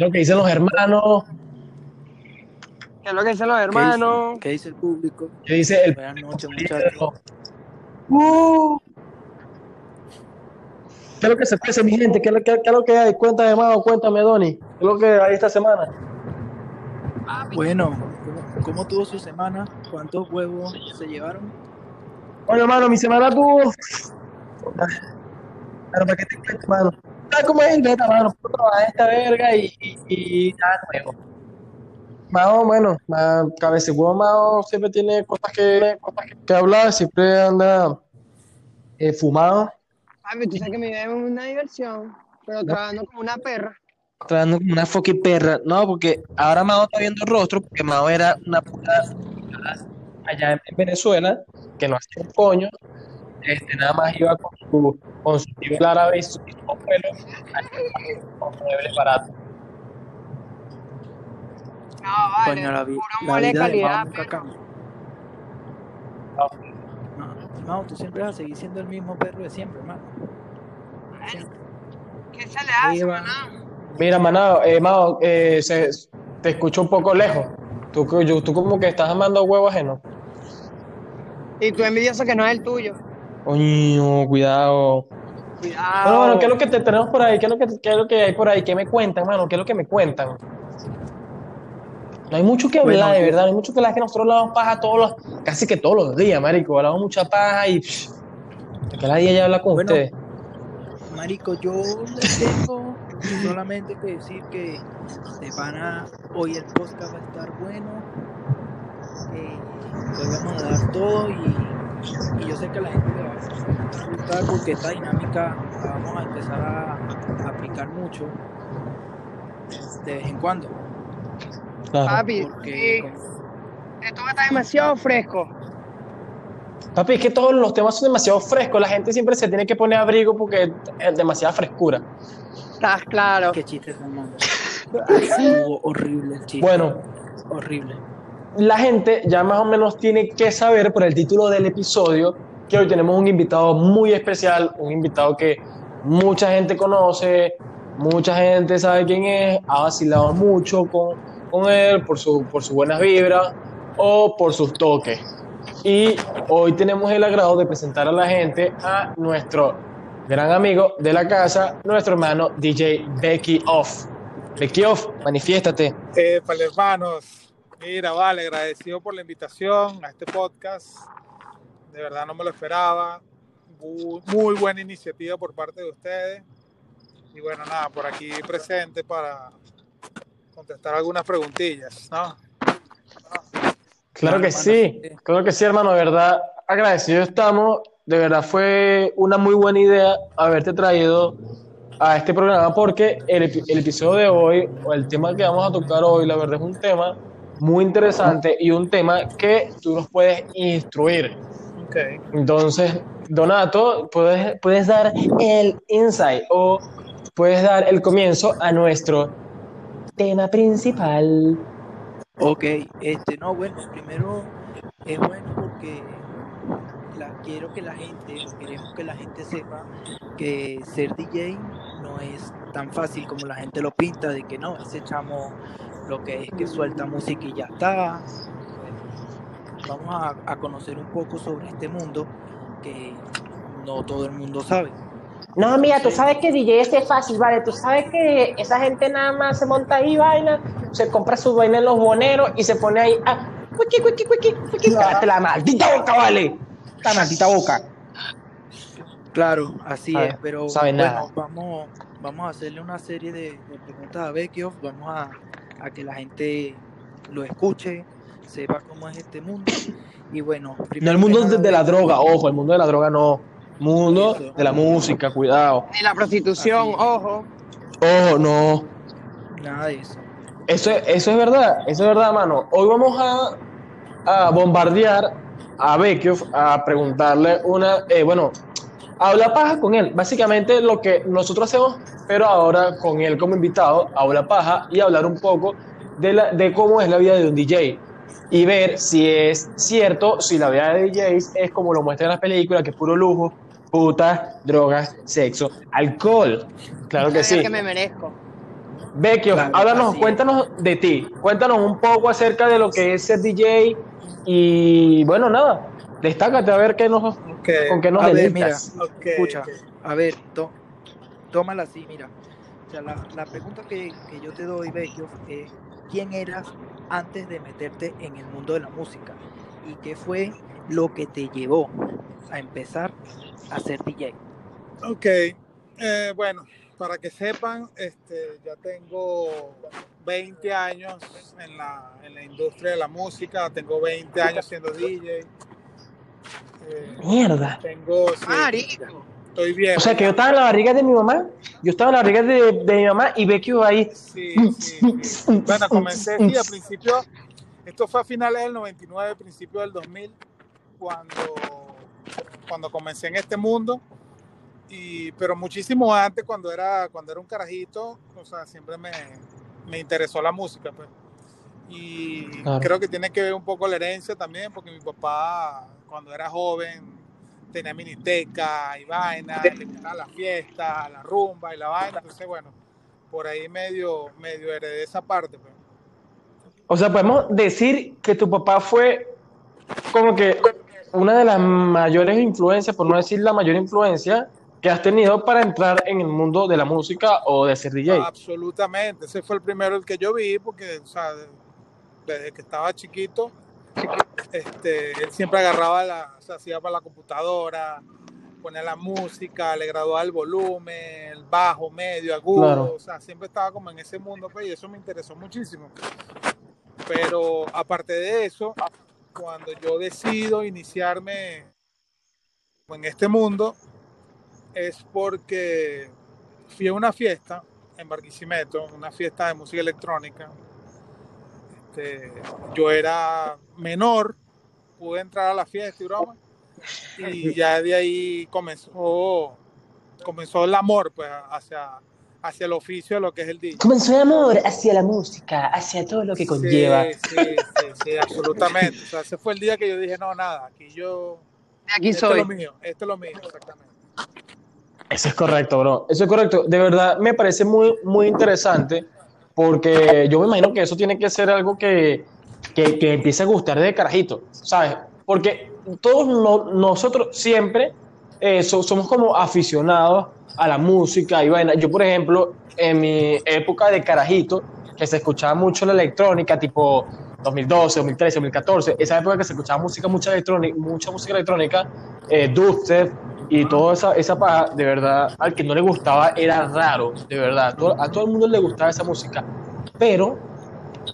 es lo que dicen los hermanos? ¿Qué es lo que dicen los hermanos? ¿Qué dice el público? ¿Qué dice el Buenas noches, muchachos. Uh. ¿Qué es lo que se puede mi gente? ¿Qué es lo que, qué es lo que hay? Cuéntame, Mao, cuéntame, Donny. ¿Qué es lo que hay esta semana? Bueno, ¿cómo, cómo tuvo su semana? ¿Cuántos huevos se llevaron? Oye, hermano, mi semana tuvo. Pero para que te cuento, mano. ¿Sabes cómo es beta, mano? Puedo trabajar esta verga y, y, y nada nuevo. Mao, bueno, ma- cabeza huevo Mao siempre tiene cosas que, cosas que, que hablar, siempre anda eh, fumado, Papi, tú sabes que mi vida es una diversión, pero trabajando como una perra. trabajando como una fucking perra. No, porque ahora Mao está viendo el rostro, porque Mao era una puta allá en Venezuela, que no hacía un coño, este, nada más iba con su, con su nivel árabe y su mismo pelo, con muebles baratos. No, vale. Coño, la, vi- puro la de Mao calidad, nunca cambia. No, Mao, tú siempre vas a seguir siendo el mismo perro de siempre, hermano. ¿Qué se le hace, maná? Mira, Manao, eh, Mao, eh, se- te escucho un poco lejos. Tú, que- yo- tú como que estás amando huevo ajeno. Y tú envidioso que no es el tuyo. Coño, cuidado. Cuidado. Bueno, bueno, ¿qué es lo que te tenemos por ahí? ¿Qué es lo que, qué es lo que hay por ahí? ¿Qué me cuentan, mano? ¿Qué es lo que me cuentan? No hay mucho que hablar, Bueno, de verdad. No hay mucho que hablar, que nosotros hablamos paja todos los, casi que todos los días, marico. Hablamos mucha paja y... pff, que la día ya habla con Bueno. ustedes. Marico, yo les tengo solamente que decir que de pana hoy el podcast va a estar bueno. Eh, hoy vamos a dar todo y, y yo sé que a la gente le va a gustar porque esta dinámica la vamos a empezar a, a aplicar mucho de vez en cuando. Claro. Papi, Porque sí, esto va a estar demasiado fresco. Papi, es que todos los temas son demasiado frescos. La gente siempre se tiene que poner abrigo porque es demasiada frescura. Estás claro. qué chiste. Estuvo horrible el chiste. Bueno, horrible. La gente ya más o menos tiene que saber por el título del episodio que hoy tenemos un invitado muy especial, un invitado que mucha gente conoce, mucha gente sabe quién es, ha vacilado mucho con, con él por su, por sus buenas vibras o por sus toques. Y hoy tenemos el agrado de presentar a la gente a nuestro gran amigo de la casa, nuestro hermano DJ Becky Off. Becky Off, manifiéstate. Eh, para hermanos, mira, vale, agradecido por la invitación a este podcast. De verdad no me lo esperaba. Muy, buena iniciativa por parte de ustedes. Y bueno, nada, por aquí presente para contestar algunas preguntillas, ¿no? Claro que sí, claro que sí, hermano, de verdad, agradecido estamos, de verdad fue una muy buena idea haberte traído a este programa porque el, el episodio de hoy, o el tema que vamos a tocar hoy, la verdad es un tema muy interesante y un tema que tú nos puedes instruir. Ok. Entonces, Donato, puedes, puedes dar el insight o puedes dar el comienzo a nuestro tema principal. Ok, este, no, bueno, primero es bueno porque la, quiero que la gente, queremos que la gente sepa que ser DJ no es tan fácil como la gente lo pinta, de que no, ese chamo lo que es que suelta música y ya está. Bueno, vamos a, a conocer un poco sobre este mundo que no todo el mundo sabe. No, mira, tú sabes que DJ este es fácil, ¿vale? Tú sabes que esa gente nada más se monta ahí vaina, se compra su vaina en los boneros y se pone ahí, ah, cuiqui, cuiqui, cuiqui, cuiqui, cállate la maldita boca, ¿vale? La maldita boca. Claro, así es, pero sabe bueno, nada. vamos, vamos a hacerle una serie de, de preguntas a Bekioff, vamos a, a que la gente lo escuche, sepa cómo es este mundo y bueno, No el mundo de, de la droga, ojo, el mundo de la droga no. Mundo Eso. de la música, cuidado. Ni la prostitución, Así ojo. Ojo, no. nada de eso. Eso, eso es verdad, eso es verdad, mano. Hoy vamos a, a bombardear a Bekioff, a preguntarle una, eh, bueno, a hablar paja con él. Básicamente lo que nosotros hacemos, pero ahora con él como invitado, habla paja y hablar un poco de, la, de cómo es la vida de un DJ. Y ver si es cierto, si la vida de DJs es como lo muestran en las películas, que es puro lujo, putas, drogas, sexo, alcohol. Claro que sí. que me merezco. Vecchio, Claro, háblanos, cuéntanos de ti, cuéntanos un poco acerca de lo que es ser DJ y bueno, nada, destácate a ver qué nos, Ok, con qué nos A ver, ok, Escucha, a ver, to- tómala así, mira. O sea, la, la pregunta que, que yo te doy, Vecchio, es ¿quién eras antes de meterte en el mundo de la música? ¿Y qué fue lo que te llevó a empezar a ser DJ? Ok, eh, bueno, para que sepan, este, ya tengo 20 años en la, en la industria de la música, tengo 20 años siendo DJ. Eh, Mierda. tengo, sí, Marico. estoy bien. O sea, que yo estaba en la barriga de mi mamá, yo estaba en la barriga de, de mi mamá y Vecchio ahí. Sí, sí, sí. Bueno, comencé, sí, al principio, esto fue a finales del 99, principio del 2000, cuando, cuando comencé en este mundo, y, pero muchísimo antes, cuando era, cuando era un carajito, o sea, siempre me, me interesó la música, pues. Y Claro. creo que tiene que ver un poco la herencia también, porque mi papá, cuando era joven, tenía miniteca y vaina, le gustaba la fiesta, la rumba y la vaina, entonces, bueno, por ahí medio, medio heredé esa parte. Pues. O sea, podemos decir que tu papá fue como que una de las mayores influencias, por no decir la mayor influencia, que has tenido para entrar en el mundo de la música o de ser DJ. Absolutamente, ese fue el primero el que yo vi, porque o sea, desde que estaba chiquito, este, él siempre agarraba la, o sea, se iba para la computadora, ponía la música, le graduaba el volumen, el bajo, medio, agudo, Claro. o sea, siempre estaba como en ese mundo, pues, y eso me interesó muchísimo. Pero aparte de eso, cuando yo decido iniciarme en este mundo, es porque fui a una fiesta en Barquisimeto, una fiesta de música electrónica. Este, yo era menor, pude entrar a la fiesta y broma, y ya de ahí comenzó, comenzó el amor pues, hacia, hacia el oficio de lo que es el DJ. Comenzó el amor hacia la música, hacia todo lo que conlleva. Sí, sí, sí, sí, absolutamente. O sea, ese fue el día que yo dije, no, nada, aquí yo, aquí esto soy. es lo mío, esto es lo mío, exactamente. Eso es correcto, bro. Eso es correcto. De verdad me parece muy, muy interesante porque yo me imagino que eso tiene que ser algo que, que, empiece a gustar de carajito, ¿sabes? Porque todos no- nosotros siempre eh, so- somos como aficionados a la música y vaina. Yo, por ejemplo, en mi época de carajito, que se escuchaba mucho la electrónica, tipo 2012, 2013, 2014, esa época que se escuchaba música, mucha electrónica, mucha música electrónica, eh, dubstep y toda esa, esa paja, de verdad, al que no le gustaba era raro, de verdad. A todo el mundo le gustaba esa música. Pero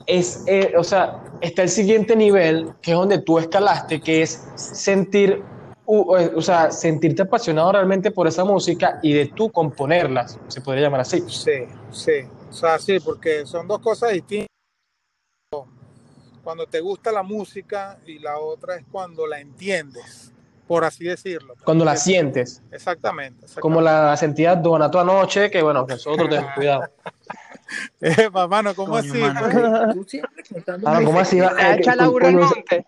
es, eh, o sea, está el siguiente nivel, que es donde tú escalaste, que es sentir, o sea, sentirte apasionado realmente por esa música y de tú componerlas, se podría llamar así. Sí, sí. O sea, sí, porque son dos cosas distintas. Cuando te gusta la música y la otra es cuando la entiendes, por así decirlo. Cuando la sientes, Exactamente. exactamente. como la sentía Donato anoche, que bueno, que nosotros tenemos cuidado. Eh, mano, ¿cómo Coño, así? mano, que tú siempre contando Ahora, ¿cómo así? Eh, echa la co- burra al coño, monte.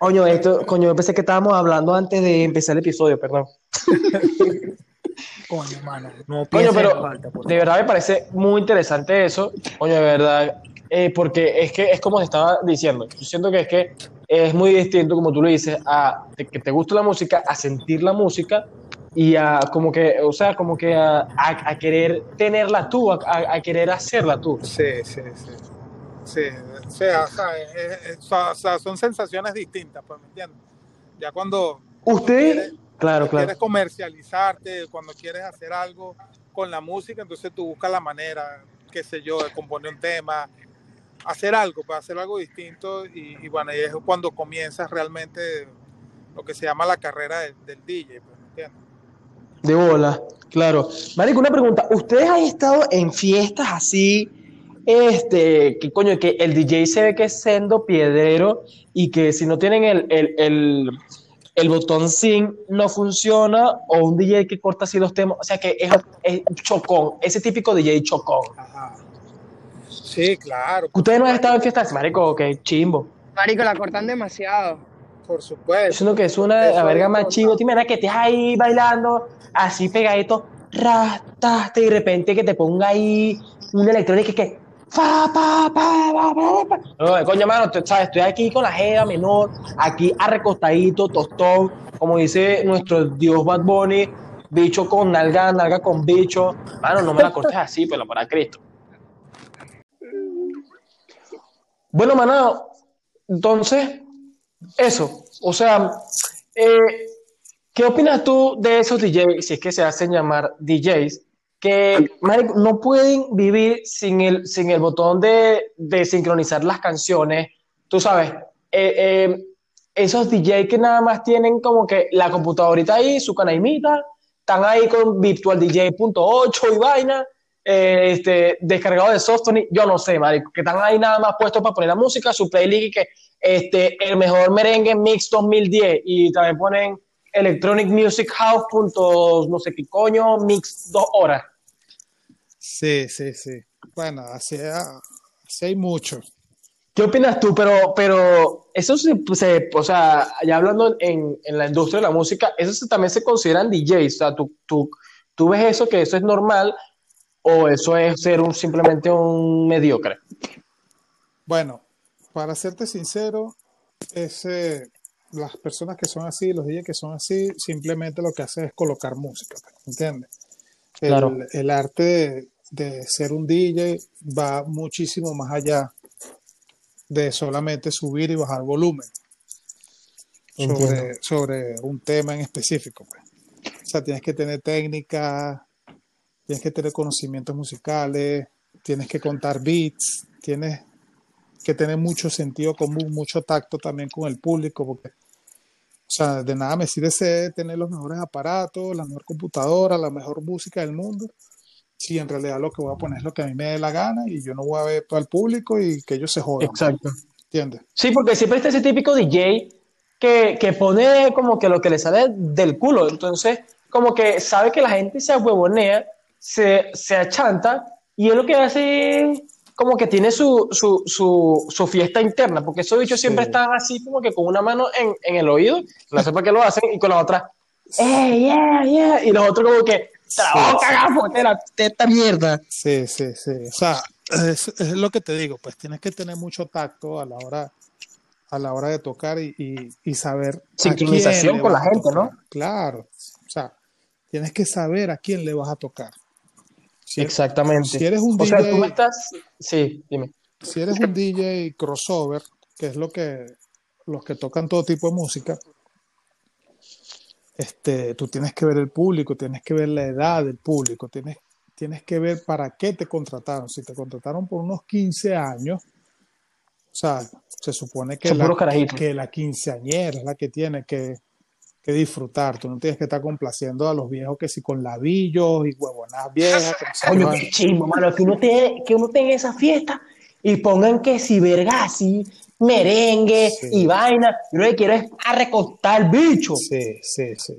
Coño, esto, coño, yo pensé que estábamos hablando antes de empezar el episodio, perdón. Coño, mano, no Coño, pero falta, por de verdad me parece muy interesante eso. Coño, de verdad. Eh, porque es que es como te estaba diciendo. Yo siento que es que es muy distinto, como tú lo dices, a que te gusta la música, a sentir la música y a como que, o sea, como que a, a- a querer tenerla tú, a, querer hacerla tú. Sí, sí, sí. Sí, o sea, o sea, es- es- o sea, son sensaciones distintas, pues, ¿me entiendes? Ya cuando Usted, quieres, claro, cuando claro. quieres comercializarte, cuando quieres hacer algo con la música, entonces tú buscas la manera, qué sé yo, de componer un tema, hacer algo, para hacer algo distinto y, y bueno, y es cuando comienzas realmente lo que se llama la carrera del, del DJ, pues, ¿me entiendes? De bola, claro. Marico, una pregunta. ¿Ustedes han estado en fiestas así, este, que coño, que el DJ se ve que es sendo piedrero y que si no tienen el, el, el, el botón sin no funciona o un DJ que corta así los temas? O sea, que es, es chocón, ese típico DJ chocón. Ajá. Sí, claro, ¿Ustedes no han estado en fiestas? Marico, que chimbo. Marico, la cortan demasiado. por supuesto. Es uno que es una la Eso verga más chivo. Te imaginas que estés ahí bailando, así pegadito, rastaste, y de repente que te ponga ahí una electrónica que fa, pa, pa, pa, pa, pa. No, coño, mano, tú sabes, estoy aquí con la jeva menor, aquí arrecostadito, tostón, como dice nuestro dios Bad Bunny, bicho con nalga, nalga con bicho. Mano, no me la cortes así, pero para Cristo. Bueno, mano, entonces, eso, o sea, eh, ¿qué opinas tú de esos DJs, si es que se hacen llamar DJs, que marico, no pueden vivir sin el, sin el botón de, de sincronizar las canciones? Tú sabes, eh, eh, esos DJs que nada más tienen como que la computadorita ahí, su canaimita, están ahí con virtualdj.8 y vaina, eh, este, descargado de software, yo no sé, marico, que están ahí nada más puestos para poner la música, su playlist y que este, el mejor merengue mix 2010 y también ponen Electronic Music House punto no sé qué coño, mix dos horas. Sí, sí, sí. Bueno, así, así hay mucho. ¿Qué opinas tú? Pero, pero eso se, se- o sea, ya hablando en, en la industria de la música, eso se- también se consideran DJs. O sea, tú, tú, tú ves eso, que eso es normal, o eso es ser un, simplemente un mediocre. Bueno, para serte sincero, ese, las personas que son así, los DJs que son así, simplemente lo que hacen es colocar música, ¿entiendes? El, Claro. el arte de, de ser un DJ va muchísimo más allá de solamente subir y bajar volumen sobre, sobre un tema en específico. pues. O sea, tienes que tener técnica, tienes que tener conocimientos musicales, tienes que contar beats, tienes que tener mucho sentido común, mucho tacto también con el público, porque, o sea, de nada me sirve ser- tener los mejores aparatos, la mejor computadora, la mejor música del mundo, si en realidad lo que voy a poner es lo que a mí me dé la gana y yo no voy a ver todo el público y que ellos se jodan, Exacto. ¿entiendes? Sí, porque siempre está ese típico DJ que, que pone como que lo que le sale del culo. Entonces, como que sabe que la gente se ahuevonea, se, se achanta, y él lo que hace es como que tiene su, su, su, su fiesta interna, porque esos bichos siempre Sí. están así como que con una mano en, en el oído, no sé para qué lo hacen, y con la otra, ¡eh, yeah, yeah! Y los otros como que, ¡te la voy a cagar, fotera, esta mierda! Sí, sí, sí. O sea, es, es lo que te digo, pues tienes que tener mucho tacto a la hora, a la hora de tocar y, y- y saber Sincronización con la gente, ¿no? Claro. O sea, tienes que saber a quién le vas a tocar. Si, Exactamente. si eres un o sea, DJ tú me estás... Sí, dime. si eres un DJ crossover, que es lo que los que tocan todo tipo de música, este, tú tienes que ver el público, tienes que ver la edad del público, tienes, tienes que ver para qué te contrataron. Si te contrataron por unos 15 años, o sea, se supone que Son la, que la quinceañera es la que tiene que, que disfrutar. Tú no tienes que estar complaciendo a los viejos que si con labillos y huevonadas viejas. que no qué chimbo, mano, que uno, te, que uno tenga esa fiesta y pongan que si vergasi, merengue Sí. y vaina. Yo lo que quiero es arrecostar el bicho. Sí, sí, sí.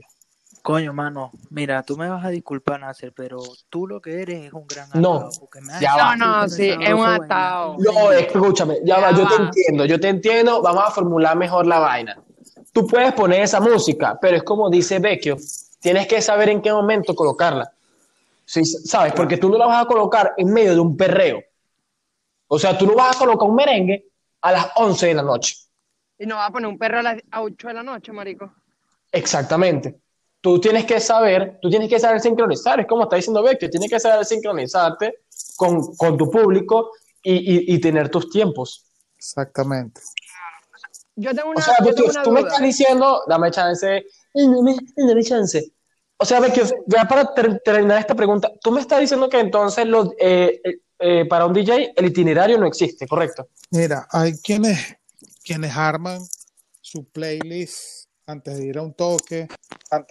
Coño, mano, mira, tú me vas a disculpar, Nasser, pero tú lo que eres es un gran No, atado, ya va. No, no, súper sí, es un atado. No, escúchame, ya va, yo te entiendo, yo te entiendo, vamos a formular mejor la vaina. Tú puedes poner esa música, pero es como dice Vecchio, tienes que saber en qué momento colocarla. Sí, ¿Sabes? Porque tú no la vas a colocar en medio de un perreo. O sea, tú no vas a colocar un merengue a las 11 de la noche. Y no va a poner un perro a las 8 de la noche, marico. Exactamente. Tú tienes que saber, tú tienes que saber sincronizar, es como está diciendo Vecchio, tienes que saber sincronizarte con, con tu público y, y- y tener tus tiempos. Exactamente. Yo tengo O una, sea, yo Vecchio, tengo una tú me duda. estás diciendo, dame chance, dame, dame chance. O sea, Vecchio, ya para ter- terminar esta pregunta, tú me estás diciendo que entonces los, eh, eh, eh, para un DJ el itinerario no existe, ¿correcto? Mira, hay quienes, quienes arman su playlist antes de ir a un toque,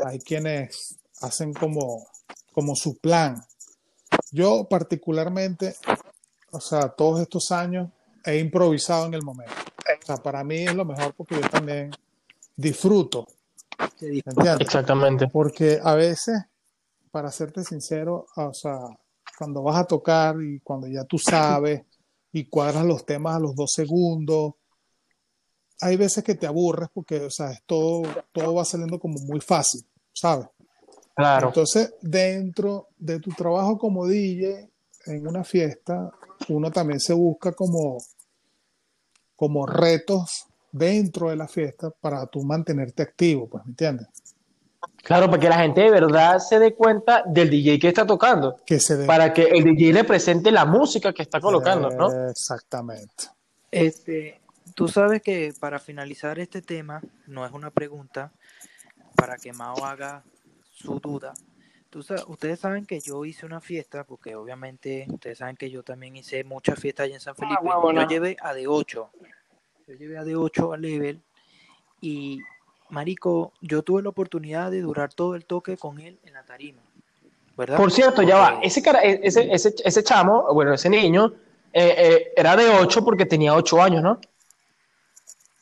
hay quienes hacen como, como su plan. Yo particularmente, o sea, todos estos años he improvisado en el momento. O sea, para mí es lo mejor porque yo también disfruto. ¿entiendes? Exactamente. Porque a veces, para serte sincero, o sea, cuando vas a tocar y cuando ya tú sabes y cuadras los temas a los dos segundos, hay veces que te aburres porque, o sea, es todo, todo va saliendo como muy fácil, ¿sabes? Claro. Entonces, dentro de tu trabajo como DJ, en una fiesta uno también se busca como, como retos dentro de la fiesta para tú mantenerte activo, pues, ¿me entiendes? Claro, para que la gente de verdad se dé cuenta del DJ que está tocando, Que se dé- para que el DJ le presente la música que está colocando, ¿no? Exactamente. Este, tú sabes que para finalizar este tema, no es una pregunta, para que Mao haga su duda. Tú ustedes saben que yo hice una fiesta, porque obviamente ustedes saben que yo también hice muchas fiestas allá en San Felipe. huevona. Yo llevé a de 8. Yo llevé a de 8 a level y marico, yo tuve la oportunidad de durar todo el toque con él en la tarima. ¿Verdad? Por cierto, ya va, ese, cara- ese, ese, ese chamo, bueno, ese niño, eh, eh, era de 8 porque tenía 8 años, ¿no?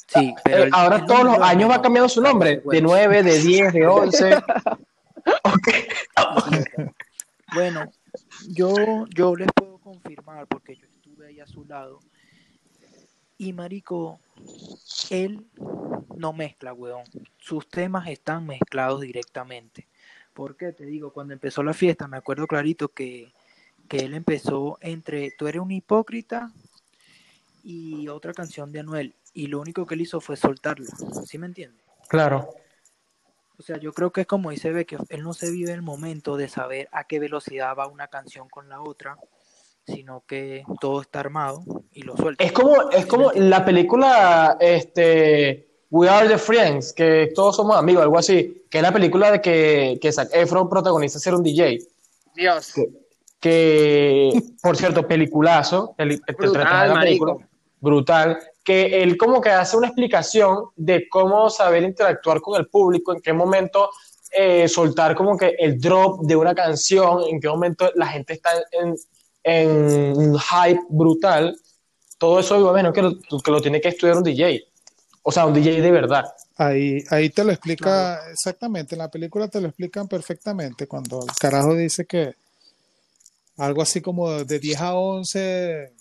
Sí, pero Eh, ahora todos los años va cambiando su nombre, de acuerden. 9, de 10, de 11. Ok. Bueno, yo, yo les puedo confirmar porque yo estuve ahí a su lado. Y marico, él no mezcla, weón. Sus temas están mezclados directamente. ¿Por qué? Te digo, cuando empezó la fiesta, me acuerdo clarito que, que él empezó entre Tú eres un hipócrita y otra canción de Anuel. Y lo único que él hizo fue soltarla. ¿Sí me entiendes? Claro. O sea, yo creo que es como dice ve que él no se vive el momento de saber a qué velocidad va una canción con la otra, sino que todo está armado y lo suelta. Es como, es ¿Sí como la película este, We Are the Friends, que todos somos amigos, algo así, que es la película de que, que Zac Efron protagoniza ser un DJ. Dios. Que, por cierto, peliculazo, peli- te- te Brutal, película, brutal, que él como que hace una explicación de cómo saber interactuar con el público, en qué momento eh, soltar como que el drop de una canción, en qué momento la gente está en, en un hype brutal. Todo eso, bueno, que lo, que lo tiene que estudiar un DJ. O sea, un DJ de verdad. Ahí, ahí te lo explica exactamente, en la película te lo explican perfectamente cuando el carajo dice que algo así como de 10 a 11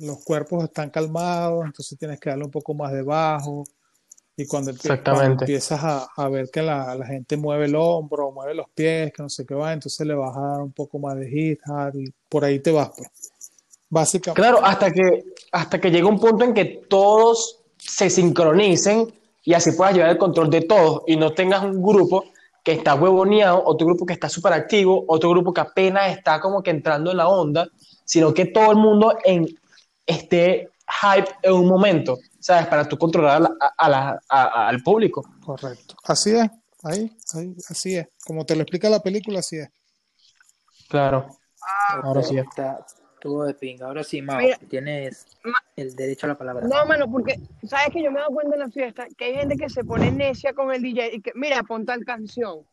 los cuerpos están calmados, entonces tienes que darle un poco más de bajo y cuando, empiezas a, a ver que la, la gente mueve el hombro, mueve los pies, que no sé qué va, entonces le vas a dar un poco más de hit, hat, y por ahí te vas, pues. Básicamente. Claro, hasta que, hasta que llega un punto en que todos se sincronicen y así puedas llevar el control de todos y no tengas un grupo que está huevoneado, otro grupo que está súper activo, otro grupo que apenas está como que entrando en la onda, sino que todo el mundo en, esté hype en un momento, ¿sabes? Para tú controlar a la- a- a al público. Correcto. Así es, ahí, ahí, así es. Como te lo explica la película, así es. Claro. Ahora sí. Está, estuvo de pinga. Ahora sí, Mao, Mira. tienes Ma- el derecho a la palabra. No, mano, porque sabes que yo me he dado cuenta en la fiesta que hay gente que se pone necia con el DJ y que, mira, pon tal canción.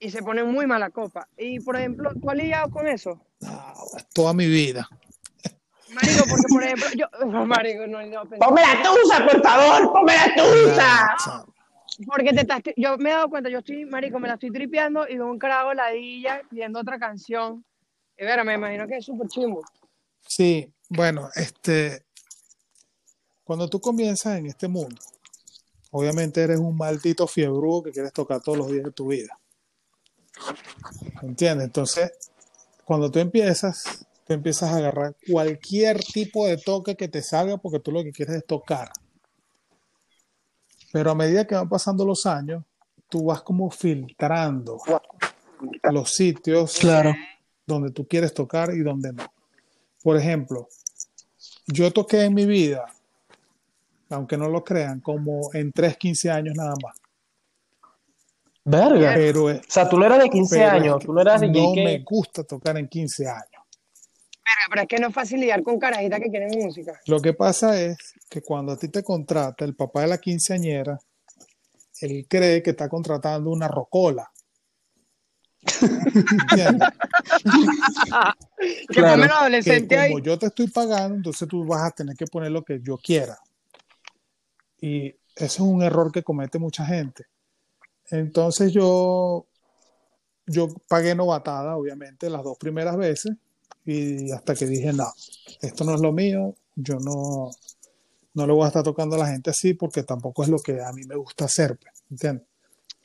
Y se pone muy mala copa. Y por ejemplo, ¿tú has lidiado con eso? Ah, toda mi vida. Marico, porque por ejemplo, yo. Marico, no, no, Ponme la tusa, por favor, ponme la tusa. Porque te estás, yo me he dado cuenta, yo estoy, marico, me la estoy tripeando y veo un carajo ladilla pidiendo otra canción. Y vera, me imagino que es súper chimbo. Sí, bueno, este, cuando tú comienzas en este mundo, obviamente eres un maldito fiebrudo que quieres tocar todos los días de tu vida. ¿Entiendes? Entonces, cuando tú empiezas, tú empiezas a agarrar cualquier tipo de toque que te salga porque tú lo que quieres es tocar. Pero a medida que van pasando los años, tú vas como filtrando los sitios Claro. donde tú quieres tocar y donde no. Por ejemplo, yo toqué en mi vida, aunque no lo crean, como en 3, 15 años nada más. Verga. Pero, O sea, tú no eras de 15 pero es años, tú no eras DJ no que... me gusta tocar en 15 años. Verga, pero es que no es fácil lidiar con carajitas que quieren música. Lo que pasa es que cuando a ti te contrata el papá de la quinceañera, él cree que está contratando una rocola. ¿Entiendes? Que Claro, que como yo te estoy pagando, entonces tú vas a tener que poner lo que yo quiera. Y ese es un error que comete mucha gente. Entonces yo, yo pagué novatada, obviamente, las dos primeras veces, y hasta que dije, no, esto no es lo mío, yo no, no le voy a estar tocando a la gente así porque tampoco es lo que a mí me gusta hacer, pues, ¿entiendes?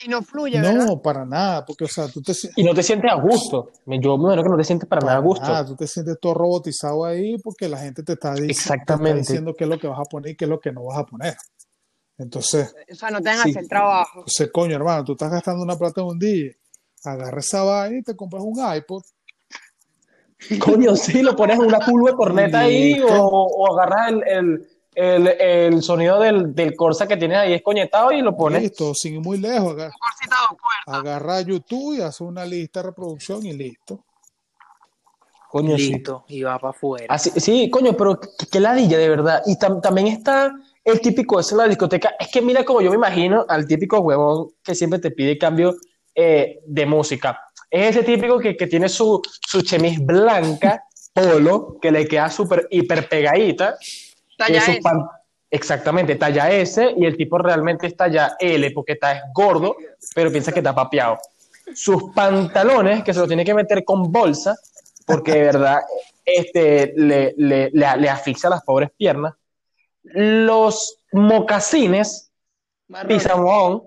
Y no fluye, ¿verdad? No, para nada, porque, o sea, tú te, Y no te sientes a gusto. Yo me imagino que no te sientes para nada a gusto. nada, tú te sientes todo robotizado ahí porque la gente te está, dic- te está Exactamente. diciendo qué es lo que vas a poner y qué es lo que no vas a poner. Entonces, O sea, no te van a Sí. hacer trabajo. entonces, coño, hermano, tú estás gastando una plata en un día, agarra esa vaina y te compras un iPod. Coño, sí, lo pones en una curva de corneta ahí o, o agarras el, el, el, el sonido del, del Corsa que tienes ahí escoñetado y lo pones. Listo, sin ir muy lejos, agar- agarra YouTube y hace una lista de reproducción y listo. Coño, sí. Listo, y va para afuera. Así, sí, coño, pero qué, qué ladilla, de verdad. Y tam- también está el típico en la discoteca. Es que mira como yo me imagino al típico huevón que siempre te pide cambio eh, de música. Es ese típico que, que tiene su, su chemis blanca, polo, que le queda súper hiper pegadita. Talla S. Exactamente, talla S y el tipo realmente es talla L porque está es gordo, pero piensa que está papeado. Sus pantalones, que se los tiene que meter con bolsa, porque de verdad este, le, le, le, le asfixia las pobres piernas. Los mocasines, Marrón. pizamón,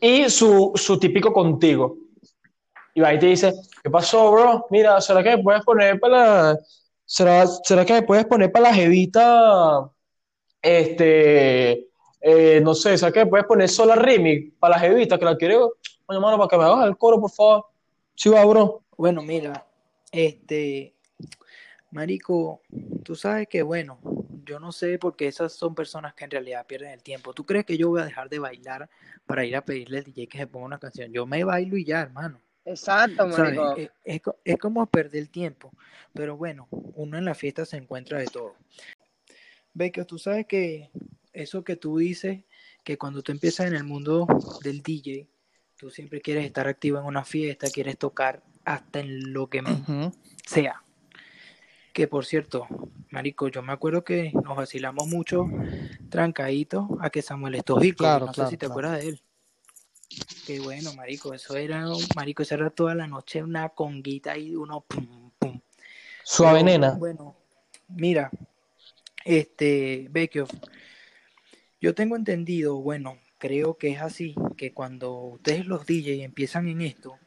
y su, su típico contigo. Y va y te dice, ¿qué pasó, bro? Mira, ¿será que me puedes poner para la... ¿Será, será que me puedes poner para la jevita? Este... eh, no sé, ¿será que me puedes poner sola remix para la jevita que la quiero? Oye, mano, para que me hagas el coro, por favor. Sí, va, bro. Bueno, mira, este, Marico, tú sabes que, bueno, yo no sé porque esas son personas que en realidad pierden el tiempo. ¿Tú crees que yo voy a dejar de bailar para ir a pedirle al DJ que se ponga una canción? Yo me bailo y ya, hermano. Exacto, marico. Es, es co- es como perder el tiempo. Pero bueno, uno en la fiesta se encuentra de todo. Ve que tú sabes que eso que tú dices, que cuando tú empiezas en el mundo del DJ, tú siempre quieres estar activo en una fiesta, quieres tocar hasta en lo que sea. Que por cierto, Marico, yo me acuerdo que nos vacilamos mucho trancaditos a que Samuel Estojilco, Claro, no sé si te claro. acuerdas de él. Qué bueno, Marico, eso era, Marico, eso era toda la noche una conguita y uno pum, pum. Suave Pero, nena. Bueno, mira, este, Vecchio, yo tengo entendido, bueno, creo que es así, que cuando ustedes los DJ empiezan en esto,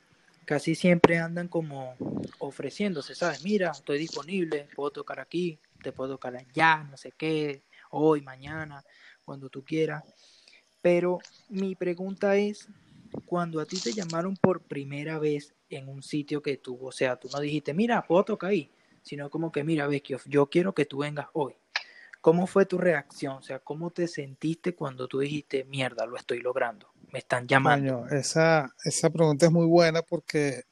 casi siempre andan como ofreciéndose, ¿sabes? Mira, estoy disponible, puedo tocar aquí, te puedo tocar allá, no sé qué, hoy, mañana, cuando tú quieras. Pero mi pregunta es, cuando a ti te llamaron por primera vez en un sitio que tú, o sea, tú no dijiste, mira, puedo tocar ahí, sino como que, mira, Vecchio, yo quiero que tú vengas hoy. ¿Cómo fue tu reacción? O sea, ¿cómo te sentiste cuando tú dijiste, mierda, lo estoy logrando? Me están llamando. Esa, esa pregunta es muy buena porque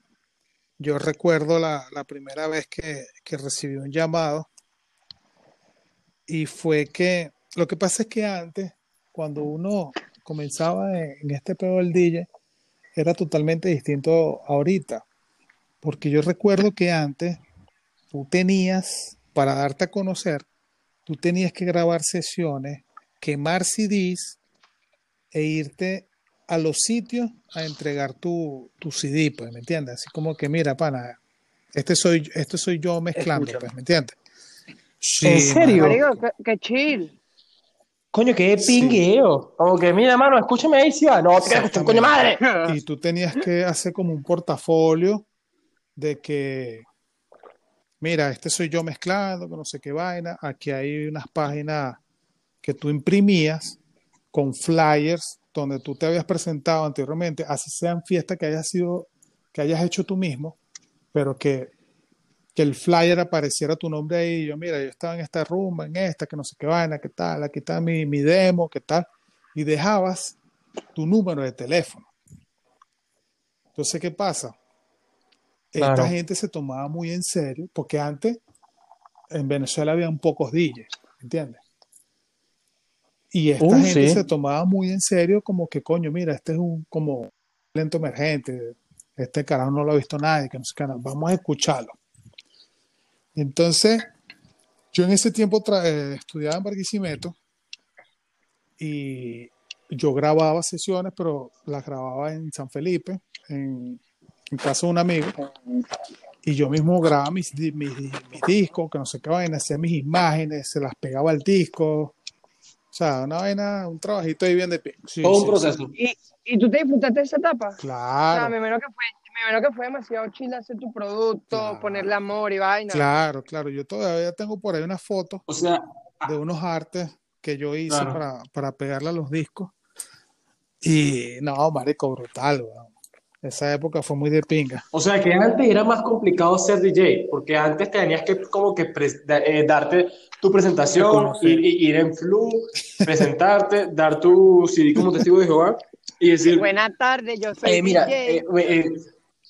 yo recuerdo la, la primera vez que, que recibí un llamado y fue que, lo que pasa es que antes, cuando uno comenzaba en, en este pedo del DJ, era totalmente distinto ahorita, porque yo recuerdo que antes tú tenías, para darte a conocer, tú tenías que grabar sesiones, quemar CDs e irte a los sitios a entregar tu, tu CD, pues, ¿me entiendes? Así como que, mira, pana, este soy, este soy yo mezclando, Escúchame. pues, ¿me entiendes? Sí, ¿En serio? Marico, qué, qué chill. Coño, qué Sí. pingueo. Como que, mira, mano, escúchame ahí, si va. No, te escuchar un coño madre. mano. Y tú tenías que hacer como un portafolio de que, mira, este soy yo mezclando, que no sé qué vaina. Aquí hay unas páginas que tú imprimías con flyers donde tú te habías presentado anteriormente, así sean fiestas que hayas sido, que hayas hecho tú mismo, pero que, que el flyer apareciera tu nombre ahí. Yo, mira, yo estaba en esta rumba, en esta, que no sé qué vaina, qué tal, aquí está mi, mi demo, qué tal, y dejabas tu número de teléfono. Entonces, ¿qué pasa? Esta gente se tomaba muy en serio, porque antes en Venezuela habían pocos DJs, ¿entiendes? Y esta Uh, gente sí. se tomaba muy en serio como que, coño, mira, este es un como talento emergente, este carajo no lo ha visto nadie, que no sé qué, vamos a escucharlo. Entonces, yo en ese tiempo eh, estudiaba en Barquisimeto y yo grababa sesiones, pero las grababa en San Felipe, en, en casa de un amigo, y yo mismo grababa mis, mis, mis discos, que no sé qué vaina, hacía mis imágenes, se las pegaba al disco, o sea, una vaina, un trabajito ahí bien de pie. Sí, Todo un sí, proceso. ¿Y, ¿Y tú te disfrutaste de esa etapa? sí. O sea, Claro, me imagino que fue, me imagino que fue demasiado chill hacer tu producto, Claro. ponerle amor y vaina. claro, claro. Yo todavía tengo por ahí unas fotos O sea, de unos artes que yo hice Claro. para, para pegarle a los discos. Y no, marico, brutal, weón. Esa época fue muy de pinga. o sea que antes era más complicado ser DJ, porque antes tenías que como que eh, darte tu presentación, ir, en flu, presentarte, dar tu CD como testigo de Jehová y decir, Buenas tardes, yo soy Eh, mira, DJ. eh, eh,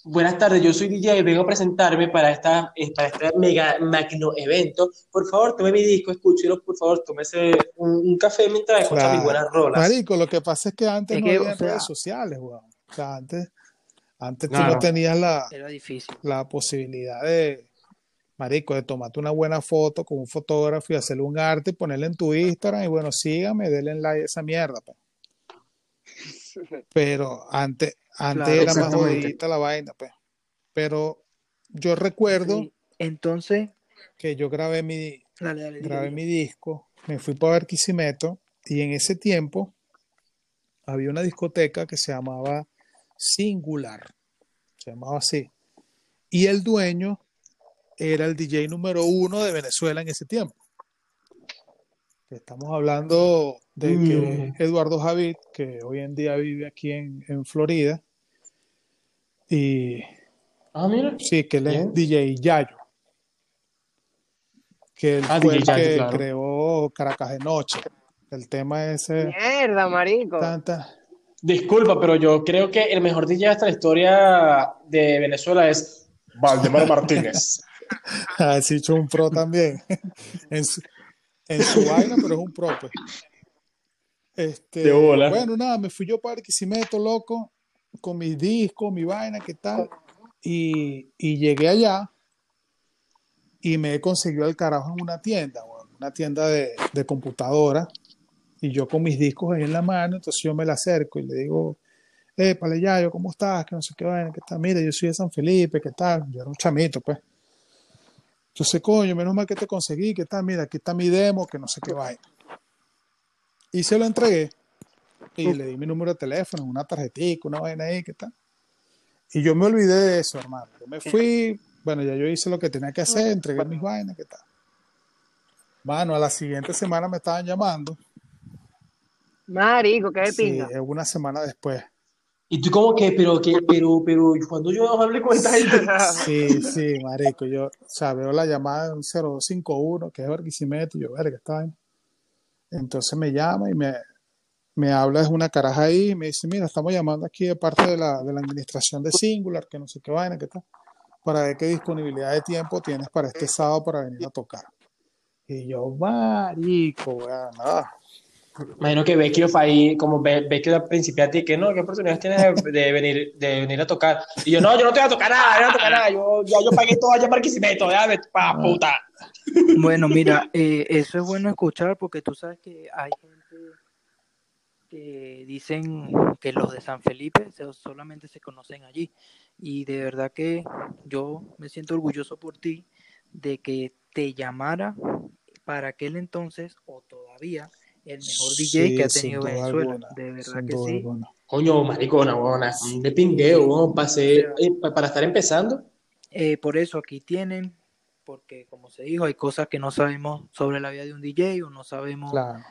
buenas tardes, yo soy DJ, vengo a presentarme para, esta, eh, para este mega magno evento. Por favor, tome mi disco, escúchelo, por favor, tómese un, un café mientras escucha Claro. mis buenas rolas. Marico, lo que pasa es que antes Es no que, había o sea- redes sociales, weón. O sea, antes, antes tú no tenías la, Era difícil. la posibilidad de, marico, de tomarte una buena foto con un fotógrafo y hacerle un arte y ponerle en tu Instagram y bueno, sígame, denle like a esa mierda. pues. Pero antes, antes Claro, era más jodidita la vaina, pues. Pero yo recuerdo Sí. Entonces, que yo grabé mi, dale, dale, dile, grabé mi disco, me fui para Barquisimeto y en ese tiempo había una discoteca que se llamaba Singular, se llamaba así. Y el dueño era el DJ número uno de Venezuela en ese tiempo. Estamos hablando de que Mm. Eduardo Javid, que hoy en día vive aquí en, en Florida, y Ah, mira. sí, que él es. DJ Yayo, que él Ah, fue DJ el Yayo, que claro. creó Caracas de Noche. El tema ese, Mierda, marico. tanta, Disculpa, pero yo creo que el mejor DJ hasta la historia de Venezuela es Valdemar Martínez. ha hecho un pro también en su, en su vaina, pero es un pro, pues. Este, De bola. bueno, nada, me fui yo para Barquisimeto, loco, con mis discos, mi vaina, qué tal, y, y llegué allá y me consiguió el carajo en una tienda, una tienda de, de computadora, y yo con mis discos ahí en la mano, entonces yo me la acerco y le digo, eh, Paleyayo, ¿cómo estás? Que no sé qué vaina, qué tal, mira, yo soy de San Felipe, ¿qué tal? Yo era un chamito, pues. Entonces, coño, menos mal que te conseguí, ¿qué tal? Mira, aquí está mi demo, que no sé qué vaina. Y se lo entregué. Y le di mi número de teléfono, una tarjetita, una vaina ahí, ¿qué tal? Y yo me olvidé de eso, hermano. Yo me fui, bueno, ya yo hice lo que tenía que hacer, entregué mis vainas, ¿qué tal? Mano, a la siguiente semana me estaban llamando. Marico, qué de Sí, pinga. eh, una semana después. Y tú como que, pero, que, pero, pero, cuando yo hablé con esta gente? Sí, sí, marico. Yo, o sea, veo la llamada de un 0251, que es Barquisimeto, y yo, verga, está bien. Entonces me llama y me, me habla de una caraja ahí y me dice, mira, estamos llamando aquí de parte de la, de la administración de Singular, que no sé qué vaina, qué tal, para ver qué disponibilidad de tiempo tienes para este sábado para venir a tocar. Y yo, marico, no. Imagino que Vecchio fue ahí, como Vecchio principiante y que no, ¿qué oportunidades tienes de, de venir, de venir a tocar? Y yo, no, yo no te voy a tocar nada, yo no voy a tocar nada, yo, ya yo pagué todo allá para Barquisimeto, déjame, pa' puta. Bueno, mira, eh, eso es bueno escuchar porque tú sabes que hay gente que dicen que los de San Felipe se- solamente se conocen allí. Y de verdad que yo me siento orgulloso por ti de que te llamara para aquel entonces o todavía el mejor DJ Sí, que ha tenido Venezuela. alguna, De verdad que sí. alguna. Coño, maricona, buena, de pingueo, pasé, eh, pa- para estar empezando. Eh, por eso aquí tienen, porque como se dijo, hay cosas que no sabemos sobre la vida de un DJ o no sabemos Claro.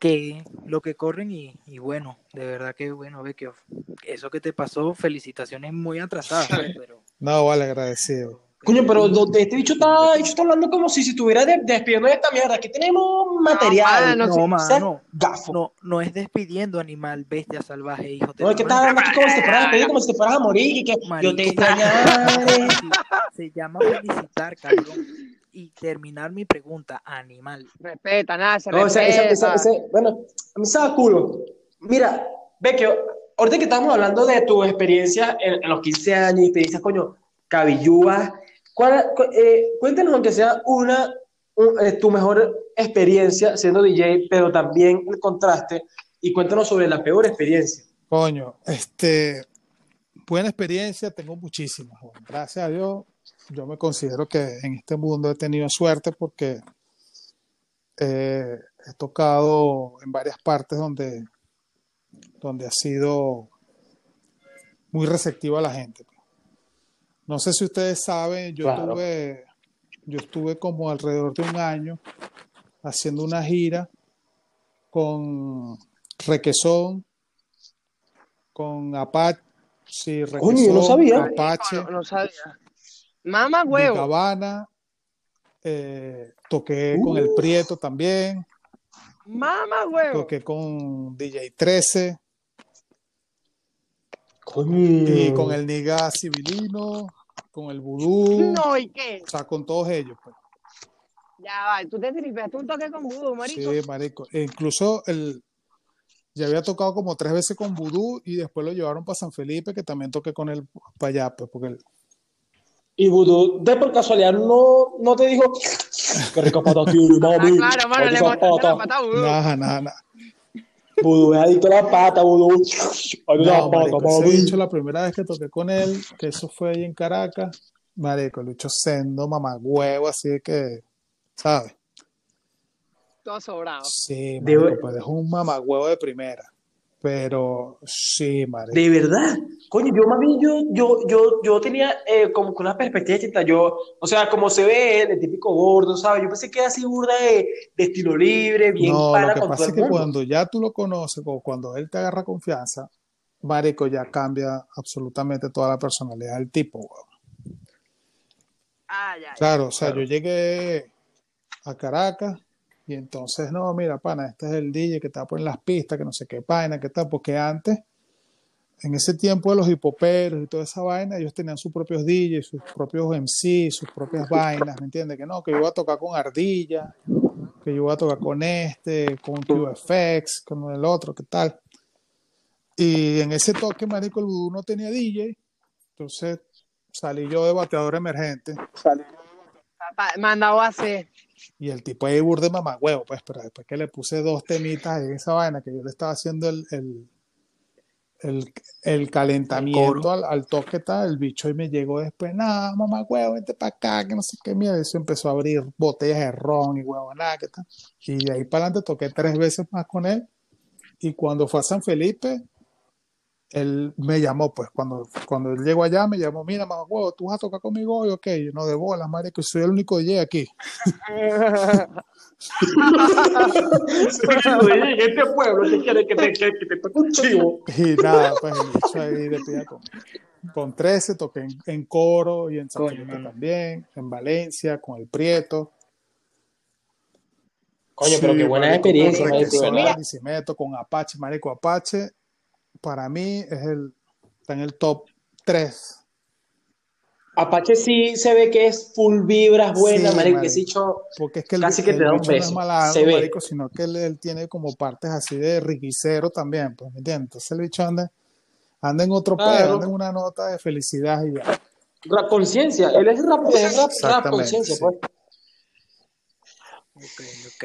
Que lo que corren y, y bueno, de verdad que bueno, ve que eso que te pasó, felicitaciones muy atrasadas, pues, pero No, vale, agradecido. Coño, pero este bicho está, bicho está hablando como si se estuviera de- despidiendo de esta mierda. Aquí tenemos material. no, mano, no, gafo. no, no es despidiendo animal, bestia salvaje, hijo de No, es que estás hablando aquí como si te fueras a despedir, como si te fueras a morir y que yo te extrañaré. se llama felicitar, cabrón. Y terminar mi pregunta, animal. Respeta, nada, se No, respeta. bueno, a mí da culo. Mira, Vecchio, ahorita que estamos hablando de tu experiencia en, en los 15 años y te dices, coño, cabillúa, ¿cuál, cu- eh, cuéntanos aunque sea una, un- eh, tu mejor experiencia siendo DJ, pero también el contraste, y cuéntanos sobre la peor experiencia. Coño, este, buena experiencia, tengo muchísimas. Gracias a Dios, yo me considero que en este mundo he tenido suerte porque eh, he tocado en varias partes donde, donde ha sido muy receptiva a la gente. No sé si ustedes saben, yo Claro. tuve, yo estuve como alrededor de un año haciendo una gira con Requesón, con Apache, sí, Coño, yo no Requesón, sabía. Apache, No, no sabía. Mamá Big huevo. Habana, eh, toqué con El. Prieto también, Mamá huevo. toqué con DJ 13 Coño. y con el Niga Civilino, con el Vudú, No, ¿y qué? o sea, con todos ellos. Pues. Ya va, tú te tripeaste un toque con Voodoo, marico. Sí, marico. E incluso el, ya había tocado como tres veces con Vudú y después lo llevaron para San Felipe, que también toqué con él para allá, pues, porque el- Y Vudú, de por casualidad, no, no te dijo, qué rica pata tiene, Ah, mami. claro, mano, le botaste la pata. pata a Voodoo. nada, nada, nada. Vudú es adicto a la pata, Vudú. No, pata, marico, mami. bicho la primera vez que toqué con él, que eso fue ahí en Caracas, marico, el bicho sendo, mamagüevo, así que, ¿sabes? Todo sobrado. Sí, De- marico, pues es un mamagüevo de primera. Pero sí, marico. De verdad, coño, yo más bien yo, yo, yo, yo tenía eh, como que una perspectiva distinta, yo, o sea, como se ve, el típico gordo, ¿sabes? Yo pensé que era así burda de, de estilo libre, bien No, pana lo que con pasa todo es el que mundo. cuando ya tú lo conoces o cuando él te agarra confianza, marico, ya cambia absolutamente toda la personalidad del tipo, weón. Ah, ya, ya. Claro, o sea, Claro. yo llegué a Caracas y entonces, no, mira, pana, este es el DJ que está por las pistas, que no sé qué vaina, qué tal, porque antes, en ese tiempo de los hipoperos y toda esa vaina, ellos tenían sus propios DJs, sus propios MC, sus propias vainas, ¿me entiendes? Que no, que yo voy a tocar con Ardilla, que yo voy a tocar con este, con QFX, con el otro, ¿qué tal? Y en ese toque, marico, el Vudú no tenía DJ, entonces salí yo de bateador emergente. Papá, Mandado a hacer. Y el tipo ahí burde mamagüevo, pues, pero después que le puse dos temitas en esa vaina, que yo le estaba haciendo el, el, el, el calentamiento al, al toque tal, el bicho y me llegó después, nada, mamagüevo, vente para acá, que no sé qué mierda, se empezó a abrir botellas de ron y huevo, nada, que tal. Y de ahí para adelante toqué tres veces más con él, y cuando fue a San Felipe, él me llamó, pues, cuando, cuando él llegó allá, me llamó, mira, mamagüevo, tú vas a tocar conmigo hoy, ok, yo no de bolas, madre, que soy el único DJ aquí. Oye, en este pueblo te quiere que te, que, que te toque un chivo. Y nada, pues el bicho ahí de pilla con, con 13, toqué en, en coro y en San Coño, Felipe también, en Valencia, con el Prieto. Coño, pero qué buena experiencia, con marico, Requesón, ¿verdad? Barquisimeto, con Apache, marico, Apache, para mí es el, está en el top 3. Apache sí se ve que es full vibras buena, Sí, marico, que dicho, Porque es que el, Casi que te da un bicho no es beso, malandro, se ve. marico, sino que él, él tiene como partes así de riquicero también, pues, ¿me entiendes? Entonces el bicho anda, anda en otro Claro. pedo, anda en una nota de felicidad y ya. rap conciencia, él es rap, es rap, rap conciencia, sí. pues. Ok, ok.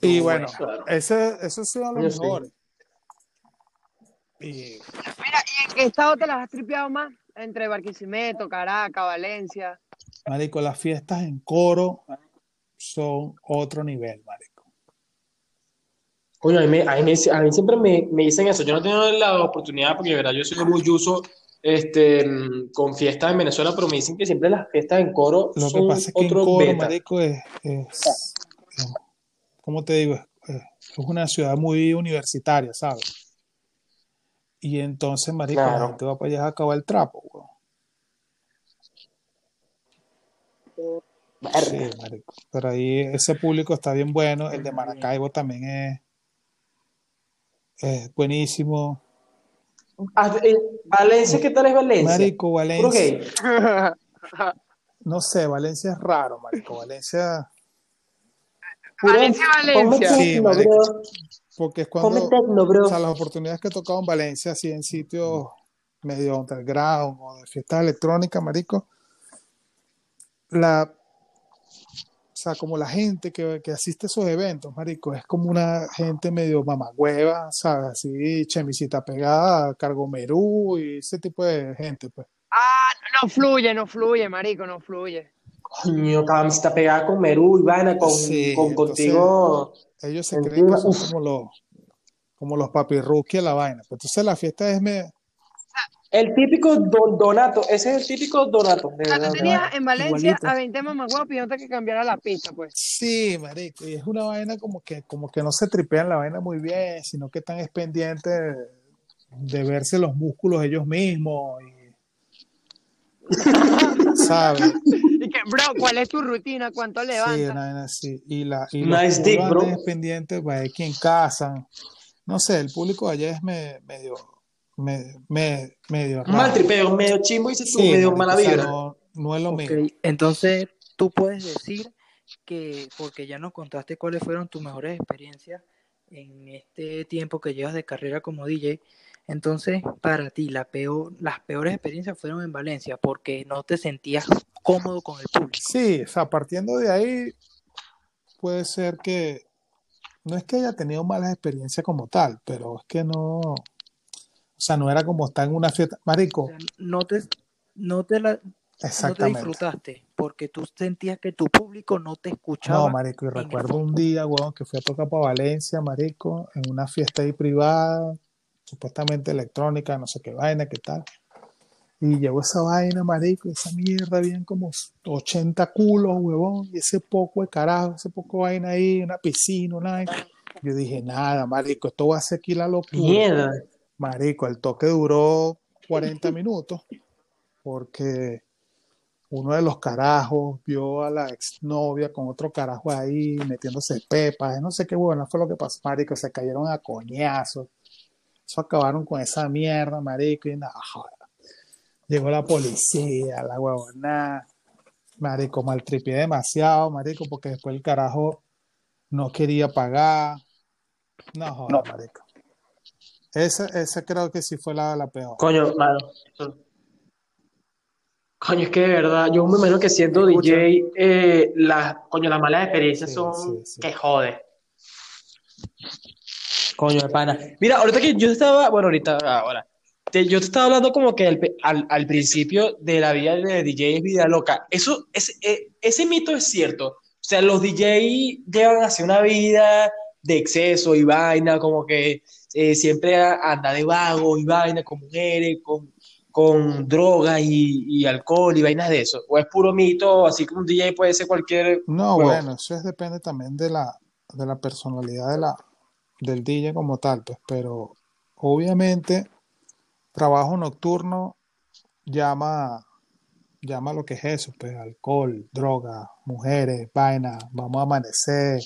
Y Muy bueno, claro. ese, esos son los sí. Y Mira, ¿y en qué estado te las has tripeado más? Entre Barquisimeto, Caracas, Valencia. Marico, las fiestas en coro son otro nivel, Marico. Coño, a mí, me- a mí me- a mí siempre me, me dicen eso. Yo no tengo la oportunidad porque, de verdad, yo soy muy yuso este, con fiestas en Venezuela, pero me dicen que siempre las fiestas en coro Lo que son pasa es que en otro coro, beta. Marico, es, es, es- ¿cómo te digo? Es, es una ciudad muy universitaria, ¿sabes? Y entonces, Marico, la Claro. gente va para allá a acabar el trapo, weón. Sí, Marico. Pero ahí ese público está bien bueno. El de Maracaibo también es, es buenísimo. Ah, eh, Valencia, ¿qué tal es Valencia? Marico, Valencia. No sé, Valencia es raro, marico. Valencia, Valencia, Valencia. Sí, marico. Porque es cuando, tecno, bro. o sea, las oportunidades que he tocado en Valencia, así en sitios medio underground o de fiestas electrónicas, marico, la, o sea, como la gente que, que asiste a esos eventos, marico, es como una gente medio mamagüeva, ¿sabes? Así, chemisita pegada, cargomerú y ese tipo de gente, pues. Ah, no fluye, no fluye, marico, no fluye. Coño, camiseta pegada con Merú y vaina, con, Sí, con entonces- contigo. Ellos se creen que son como los, como los papirruquis de la vaina. Pues entonces la fiesta es me, El típico don, Donato, ese es el típico Donato, de verdad. tú tenías en Valencia Igualito. a 20 mamagüeos pidiéndote que cambiara la pista, pues. Sí, marico, y es una vaina como que, como que no se tripean la vaina muy bien, sino que están es pendientes de, de verse los músculos ellos mismos y ¿sabes? Bro, ¿cuál es tu rutina? ¿Cuánto Sí, levantas? una vaina así. Y la y los Nice dick, culos bro. pendientes para ver quién casan. No sé, el público de allá es me- medio me- me- medio Un mal tripeo, medio chimbo y se Sí, medio mala vibra. no, no es lo mismo. entonces tú puedes decir que, porque ya nos contaste cuáles fueron tus mejores experiencias en este tiempo que llevas de carrera como DJ, entonces para ti la peor, las peores experiencias fueron en Valencia porque no te sentías cómodo con el público. Sí, o sea, partiendo de ahí, puede ser que no es que haya tenido malas experiencias como tal, pero es que no, o sea, no era como estar en una fiesta. O Marico, sea, no te, no te, la, no te exactamente. disfrutaste porque tú sentías que tu público no te No, escuchaba. marico, y recuerdo un día, weón, que fui a tocar para Valencia, marico, en una fiesta ahí privada, supuestamente electrónica, no sé qué vaina, qué tal. Y llegó esa vaina, marico, esa mierda, habían como 80 culos, huevón, y ese poco de carajo, ese poco de vaina ahí, una piscina, una vaina. Yo dije, nada, marico, esto va a ser aquí la locura. Mierda. Marico, el toque duró 40 minutos porque uno de los carajos vio a la exnovia con otro carajo ahí metiéndose pepas, no sé qué bueno fue lo que pasó, marico, se cayeron a coñazos. Eso acabaron con esa mierda, marico, y nada, joder. Llegó la policía, la huevona, marico, maltripié demasiado, marico, porque después el carajo no quería pagar. No, joder, marico. Esa, esa creo que sí fue la, la peor. Coño, mano. Coño, es que de verdad, yo me imagino que siendo. DJ, eh, las, coño, las malas experiencias Sí, son sí, sí. que jode. Coño, pana. Mira, ahorita que yo estaba, bueno, ahorita, ahora, te- yo te estaba hablando como que al, pe- al, al principio de la vida de DJ es vida loca. Eso, es, eh, ese mito es cierto. O sea, los DJ llevan hacia una vida de exceso y vaina, como que eh, siempre anda de vago y vaina con mujeres, con, con drogas y, y alcohol y vainas de eso. O es puro mito, así que un DJ puede ser cualquier No, huevo. bueno, eso es, depende también de la, de la personalidad de la, del DJ como tal, pues, pero obviamente trabajo nocturno llama, llama lo que es eso, pues, alcohol, droga, mujeres, vaina, vamos a amanecer,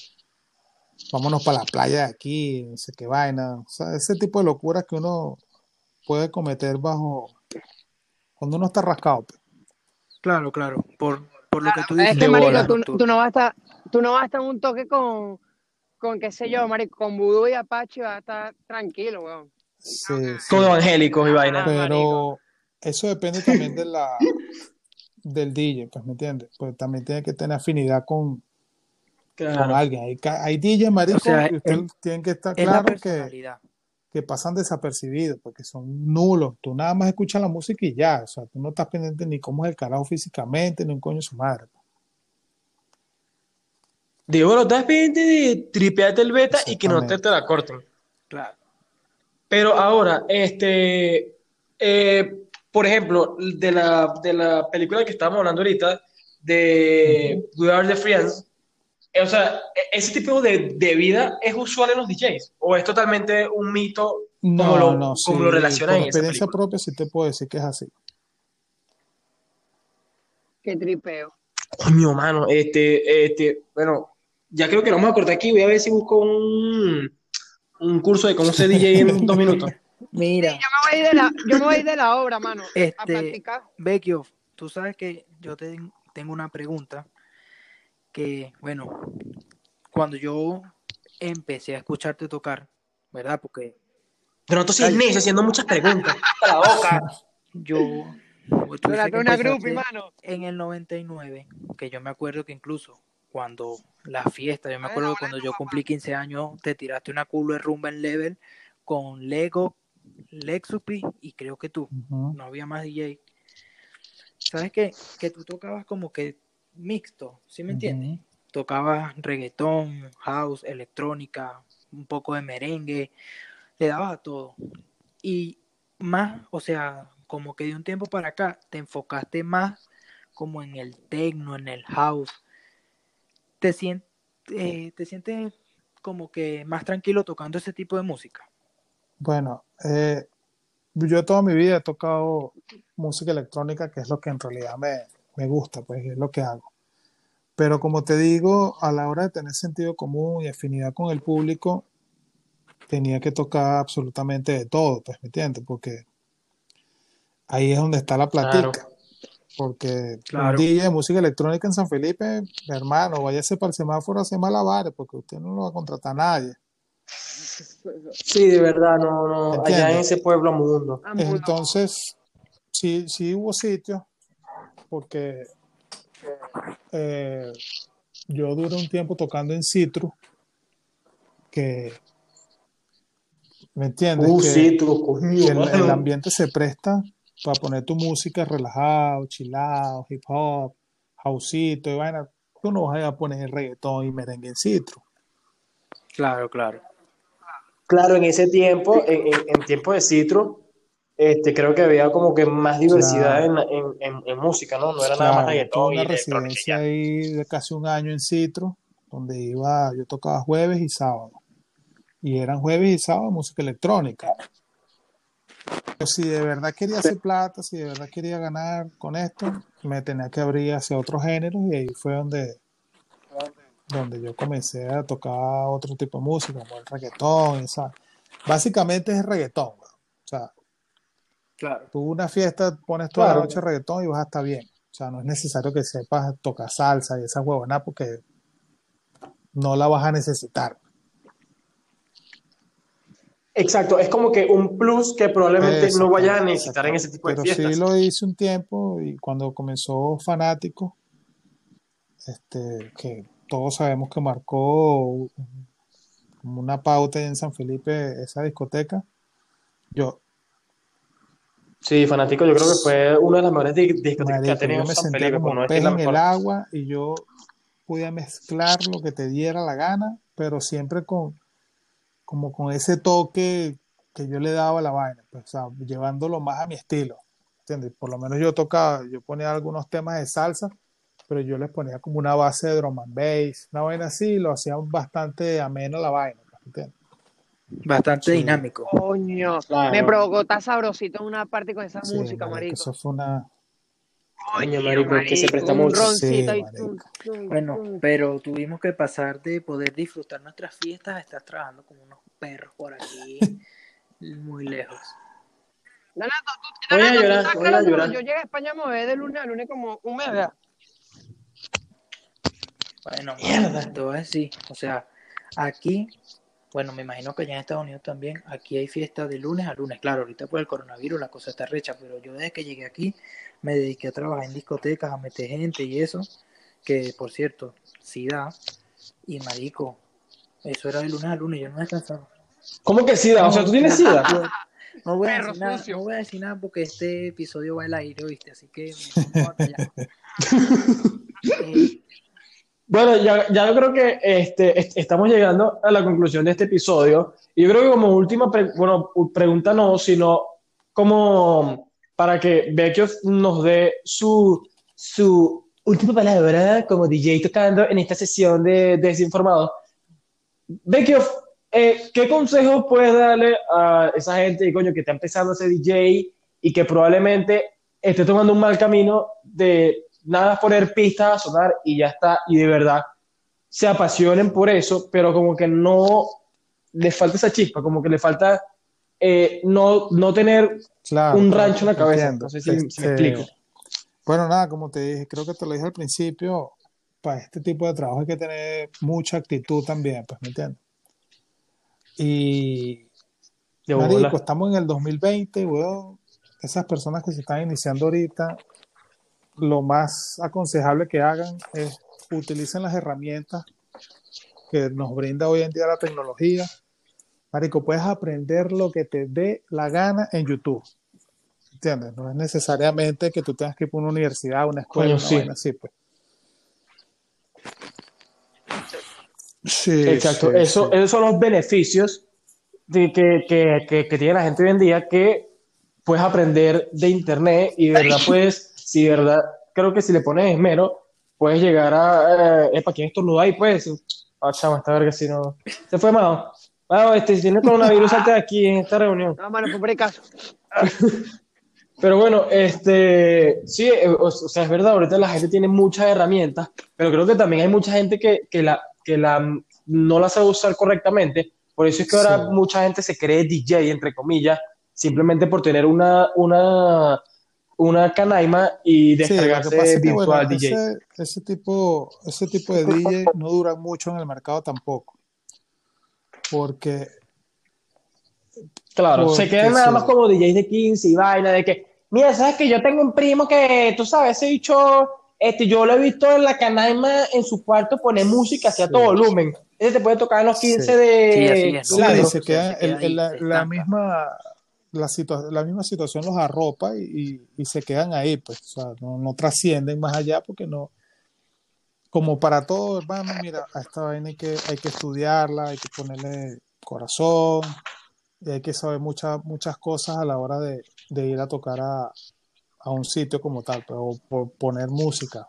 vámonos para la playa de aquí, no sé qué vaina, o sea, ese tipo de locuras que uno puede cometer bajo, cuando uno está rascado, pues. Claro, claro, por, por lo que tú Es dices. que, De marico, tú, tú no vas a estar, tú no vas a estar en un toque con, con qué sé yo, marico, con Voodoo y Apache vas a estar tranquilo, weón. Sí, sí. Con evangélicos y vaina. Ah, Pero eso depende también de la del DJ, pues, ¿me entiendes? Pues también tiene que tener afinidad con, alguien. Hay, DJ, marico, O sea, y ustedes es- tienen que estar Es la claro que, que pasan desapercibidos, porque son nulos. Tú nada más escuchas la música y ya. O sea, tú no estás pendiente ni cómo es el carajo físicamente, ni un coño de su madre. Digo, no estás pendiente de tripearte el beta y que no te, te la corten. Claro. Pero ahora, este, eh, por ejemplo, de la, de la película que estábamos hablando ahorita, de We Are the Friends, eh, o sea, e- ese tipo de, de vida es usual en los DJs, o es totalmente un mito como lo, no, como sí, lo relacionan por en experiencia propia sí te puedo decir que es así. Qué tripeo. Coño, mano, este, este, bueno, ya creo que lo vamos a cortar aquí, voy a ver si busco un, un curso de cómo ser DJ en dos minutos. Mira, Yo me voy a ir de la, yo me voy a de la obra, mano, a Este- practicar. Vecchio, tú sabes que yo te tengo una pregunta que, bueno, cuando yo empecé a escucharte tocar, ¿verdad? Porque Donato Cisneros haciendo muchas preguntas. A la boca. yo... tú una mano. en el 99, que yo me acuerdo que incluso cuando la fiesta, yo me acuerdo ahora cuando yo cumplí 15 años, te tiraste una culo de rumba en level con Lego, Lexupi y creo que tú. No había más DJ. ¿Sabes qué? Que tú tocabas como que mixto, ¿sí me entiendes? Tocaba reggaetón, house, electrónica, un poco de merengue, le dabas a todo. Y más, o sea, como que de un tiempo para acá te enfocaste más como en el techno, en el house. Te sientes, te sientes como que más tranquilo tocando ese tipo de música. Bueno, eh, yo toda mi vida he tocado música electrónica, que es lo que en realidad me, me gusta, pues es lo que hago. Pero como te digo, a la hora de tener sentido común y afinidad con el público, tenía que tocar absolutamente de todo, pues, ¿me entiendes? Porque ahí es donde está la platica. Claro. Porque Claro. un DJ de música electrónica en San Felipe, hermano, váyase para el semáforo a hacer malabares, porque usted no lo va a contratar a nadie. Sí, de verdad, no, no, allá en ese pueblo mundo. Ah, mundo. Entonces, sí, sí hubo sitios, porque eh, yo duré un tiempo tocando en Citrus, que, ¿me entiendes? Uh, que, coño, que el, ambiente se presta para poner tu música relajado, chilado, hip hop, houseito y vaina. Tú no vas a ir a poner reggaetón y merengue en Citrus. Claro, claro. Claro, en ese tiempo, en, en- en tiempo de Citro, este, creo que había como que más diversidad en, en, en- en música, ¿no? No era nada más reggaetón una y residencia ahí de casi un año en Citro, donde iba, yo tocaba jueves y sábado. Y eran jueves y sábado música electrónica. Si de verdad quería hacer plata, si de verdad quería ganar con esto, me tenía que abrir hacia otros géneros y ahí fue donde, donde yo comencé a tocar otro tipo de música, como el reggaetón, y. Básicamente es reggaetón, weón. O sea, Claro. tú una fiesta pones toda la noche reggaetón y vas a estar bien. O sea, no es necesario que sepas tocar salsa y esa huevona porque no la vas a necesitar. Exacto, es como que un plus que probablemente no vayas a necesitar en ese tipo de Pero fiestas. sí lo hice un tiempo y cuando comenzó Fanático, este, que todos sabemos que marcó un- como una pauta en San Felipe esa discoteca, yo, Sí, fanático, yo creo que fue una de las mejores di- discotecas que ha marico, tenido yo me San Felipe, como por no pez en el agua y yo podía mezclar lo que te diera la gana, pero siempre con, como con ese toque que yo le daba a la vaina, pues, o sea, llevándolo más a mi estilo, ¿entiendes? Por lo menos yo tocaba, yo ponía algunos temas de salsa, pero yo les ponía como una base de drum and bass, una vaina así, y lo hacía bastante ameno la vaina, pues, ¿entiendes? Bastante Sí. dinámico. Coño, Claro. me provocó estar sabrosito en una parte con esa Sí, música, marico, marico. eso fue una... Coño, marico, que se presta un mucho. Sí, Bueno, pero tuvimos que pasar de poder disfrutar nuestras fiestas a estar trabajando como unos perros por aquí, muy lejos. Donato, tú, Voy a tú llorar, estás voy a llorar. yo llegué a España me voy de lunes a lunes como un mes, ¿verdad? Bueno, Mierda. te voy a decir, o sea, aquí, bueno, me imagino que allá en Estados Unidos también, aquí hay fiestas de lunes a lunes. Claro, ahorita por el coronavirus la cosa está recha, pero yo desde que llegué aquí me dediqué a trabajar en discotecas, a meter gente y eso, que por cierto, sí da, y marico, eso era de lunes a lunes, yo no descansaba. ¿Cómo que SIDA? O sea, ¿tú tienes SIDA? No voy, a decir nada, sucio. no voy a decir nada porque este episodio va al aire, ¿viste? Así que me voy a callar. Eh, Bueno, ya, ya creo que este, est- estamos llegando a la conclusión de este episodio. Y yo creo que como última, bueno, pregunta no, sino como para que Vecchio nos dé su, su última palabra como DJ tocando en esta sesión de Desinformados. Vecchio, eh, ¿qué consejos puedes darle a esa gente coño, que está empezando a ser DJ y que probablemente esté tomando un mal camino de nada poner pistas a sonar y ya está, y de verdad se apasionen por eso, pero como que no les falta esa chispa, como que le falta eh, no, no tener Claro, un rancho en la cabeza. entiendo. No sé si, si me Este, explico. Bueno, nada, como te dije, creo que te lo dije al principio, para este tipo de trabajo hay que tener mucha actitud también, pues, ¿me entiendes? Y, marico, estamos en el 2020, weón, esas personas que se están iniciando ahorita, lo más aconsejable que hagan es utilicen las herramientas que nos brinda hoy en día la tecnología. Marico, puedes aprender lo que te dé la gana en YouTube. ¿Entiendes? No es necesariamente que tú tengas que ir por una universidad, una escuela, Coño, una sí. vaina así, pues. Sí, Exacto, sí, eso, sí. esos son los beneficios de que, que, que, que tiene la gente hoy en día que puedes aprender de internet y de verdad pues, si de verdad, creo que si le pones esmero, puedes llegar a, eh, epa, ¿quién estornudó ahí? Pues, ah, chama, esta verga si no, se fue Mao, Mao, este, si tienes coronavirus, salte de aquí en esta reunión. No, mano, el caso. Pero bueno, este, sí, eh, o, o sea, es verdad, ahorita la gente tiene muchas herramientas, pero creo que también hay mucha gente que, que la, que la, no la sabe usar correctamente, por eso es que ahora Sí. mucha gente se cree DJ, entre comillas, simplemente por tener una, una, una canaima y Sí, lo que descargarse es que, virtual bueno, DJ. ese, ese tipo, ese tipo de DJ no duran mucho en el mercado tampoco. Porque, Claro, se quedan nada sí. más como DJs de 15 y vaina, de que, mira, sabes que yo tengo un primo que, tú sabes, ese bicho, este, yo lo he visto en la canaima en su cuarto poner música hacia Sí. todo volumen. Ese te puede tocar en los 15 Sí. de Sí, así es, ¿no? Sí, Claro. se queda, Se queda el- ahí, el- la, se la estanca. misma, la, situa- la misma situación los arropa y, y- y se quedan ahí, pues, o sea, no, no trascienden más allá porque no, como para todo, hermano, mira, a esta vaina hay que, hay que estudiarla, hay que ponerle corazón, y hay que saber muchas, muchas cosas a la hora de, de ir a tocar a, a un sitio como tal, pero por poner música.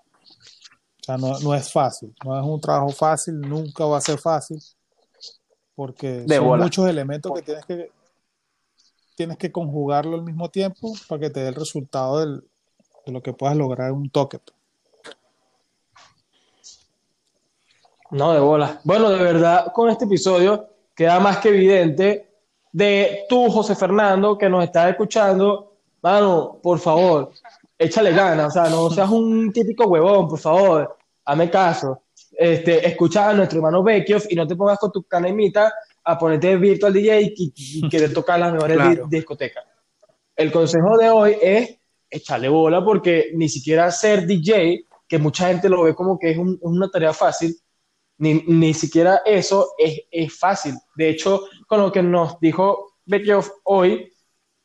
O sea, no, no es fácil, no es un trabajo fácil, nunca va a ser fácil, porque De son bola. muchos elementos que tienes que tienes que conjugarlo al mismo tiempo para que te dé el resultado de lo que puedas lograr un toque. pues. No, de bola. Bueno, de verdad, con este episodio queda más que evidente de tú, José Fernando, que nos estás escuchando. Mano, por favor, échale ganas. O sea, no seas un típico huevón, por favor. Hazme caso. Este, escucha a nuestro hermano Vecchio y no te pongas con tu canemita a ponerte virtual DJ y, y querer tocar las mejores Claro. di- discotecas. El consejo de hoy es echarle bola porque ni siquiera ser DJ, que mucha gente lo ve como que es un- una tarea fácil, ni, ni siquiera eso es, es fácil. De hecho, con lo que nos dijo Bekioff hoy,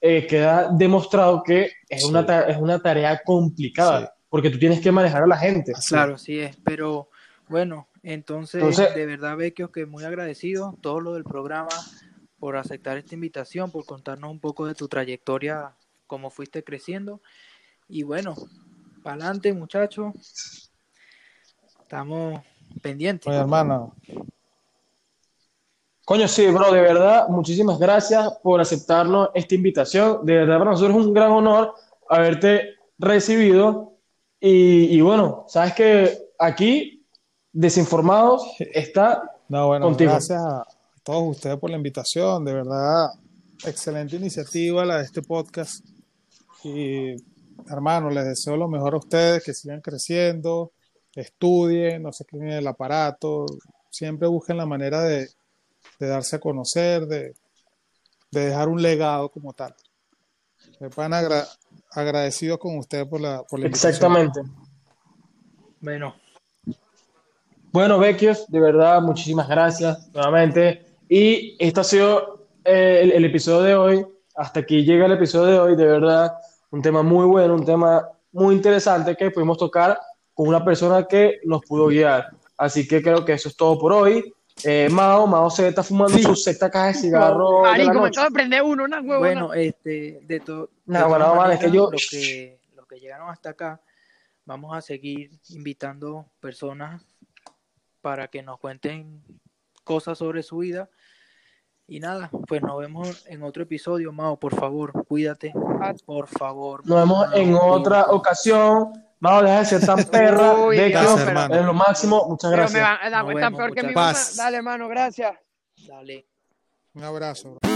eh, queda demostrado que es, Sí. una, es una tarea complicada, Sí. porque tú tienes que manejar a la gente. Claro, sí es, pero bueno, entonces, Entonces- de verdad, Vecchio, que muy agradecido todo lo del programa por aceptar esta invitación, por contarnos un poco de tu trayectoria, cómo fuiste creciendo. Y bueno, para adelante, muchachos. Estamos pendientes. Oye, hermano, Coño, sí, bro, de verdad, muchísimas gracias por aceptarnos esta invitación. De verdad, para nosotros es un gran honor haberte recibido. Y, y bueno, sabes que aquí, Desinformados, está no, bueno, Contigo. gracias a todos ustedes por la invitación, de verdad, excelente iniciativa la de este podcast. Y hermano, les deseo lo mejor a ustedes, que sigan creciendo, estudien, no se queden en el aparato, siempre busquen la manera de, de darse a conocer, de, de dejar un legado como tal. Me van agra- agradecidos con ustedes por la, por la invitación. exactamente. Bueno, Bueno, Vecchios, de verdad, muchísimas gracias nuevamente. Y esto ha sido eh, el, el episodio de hoy. Hasta aquí llega el episodio de hoy. De verdad, un tema muy bueno, un tema muy interesante que pudimos tocar con una persona que nos pudo guiar. Así que creo que eso es todo por hoy. Eh, Mao, Mao se está fumando su sexta caja de cigarro Marico, me acabo de prender uno, una huevona. bueno, este, de, to- de No, bueno, vale, es que yo- los que, los que llegaron hasta acá, vamos a seguir invitando personas para que nos cuenten cosas sobre su vida. Y nada, pues nos vemos en otro episodio, Mao, por favor, cuídate, por favor. Nos vemos Mao, en otra ocasión. Mao, deja de ser tan perra. Uy, Gracias, hermano. es lo máximo. Muchas Pero gracias. me va, da, Nos tan vemos, peor que mi. Dale, hermano, gracias. Dale. Un abrazo. bro.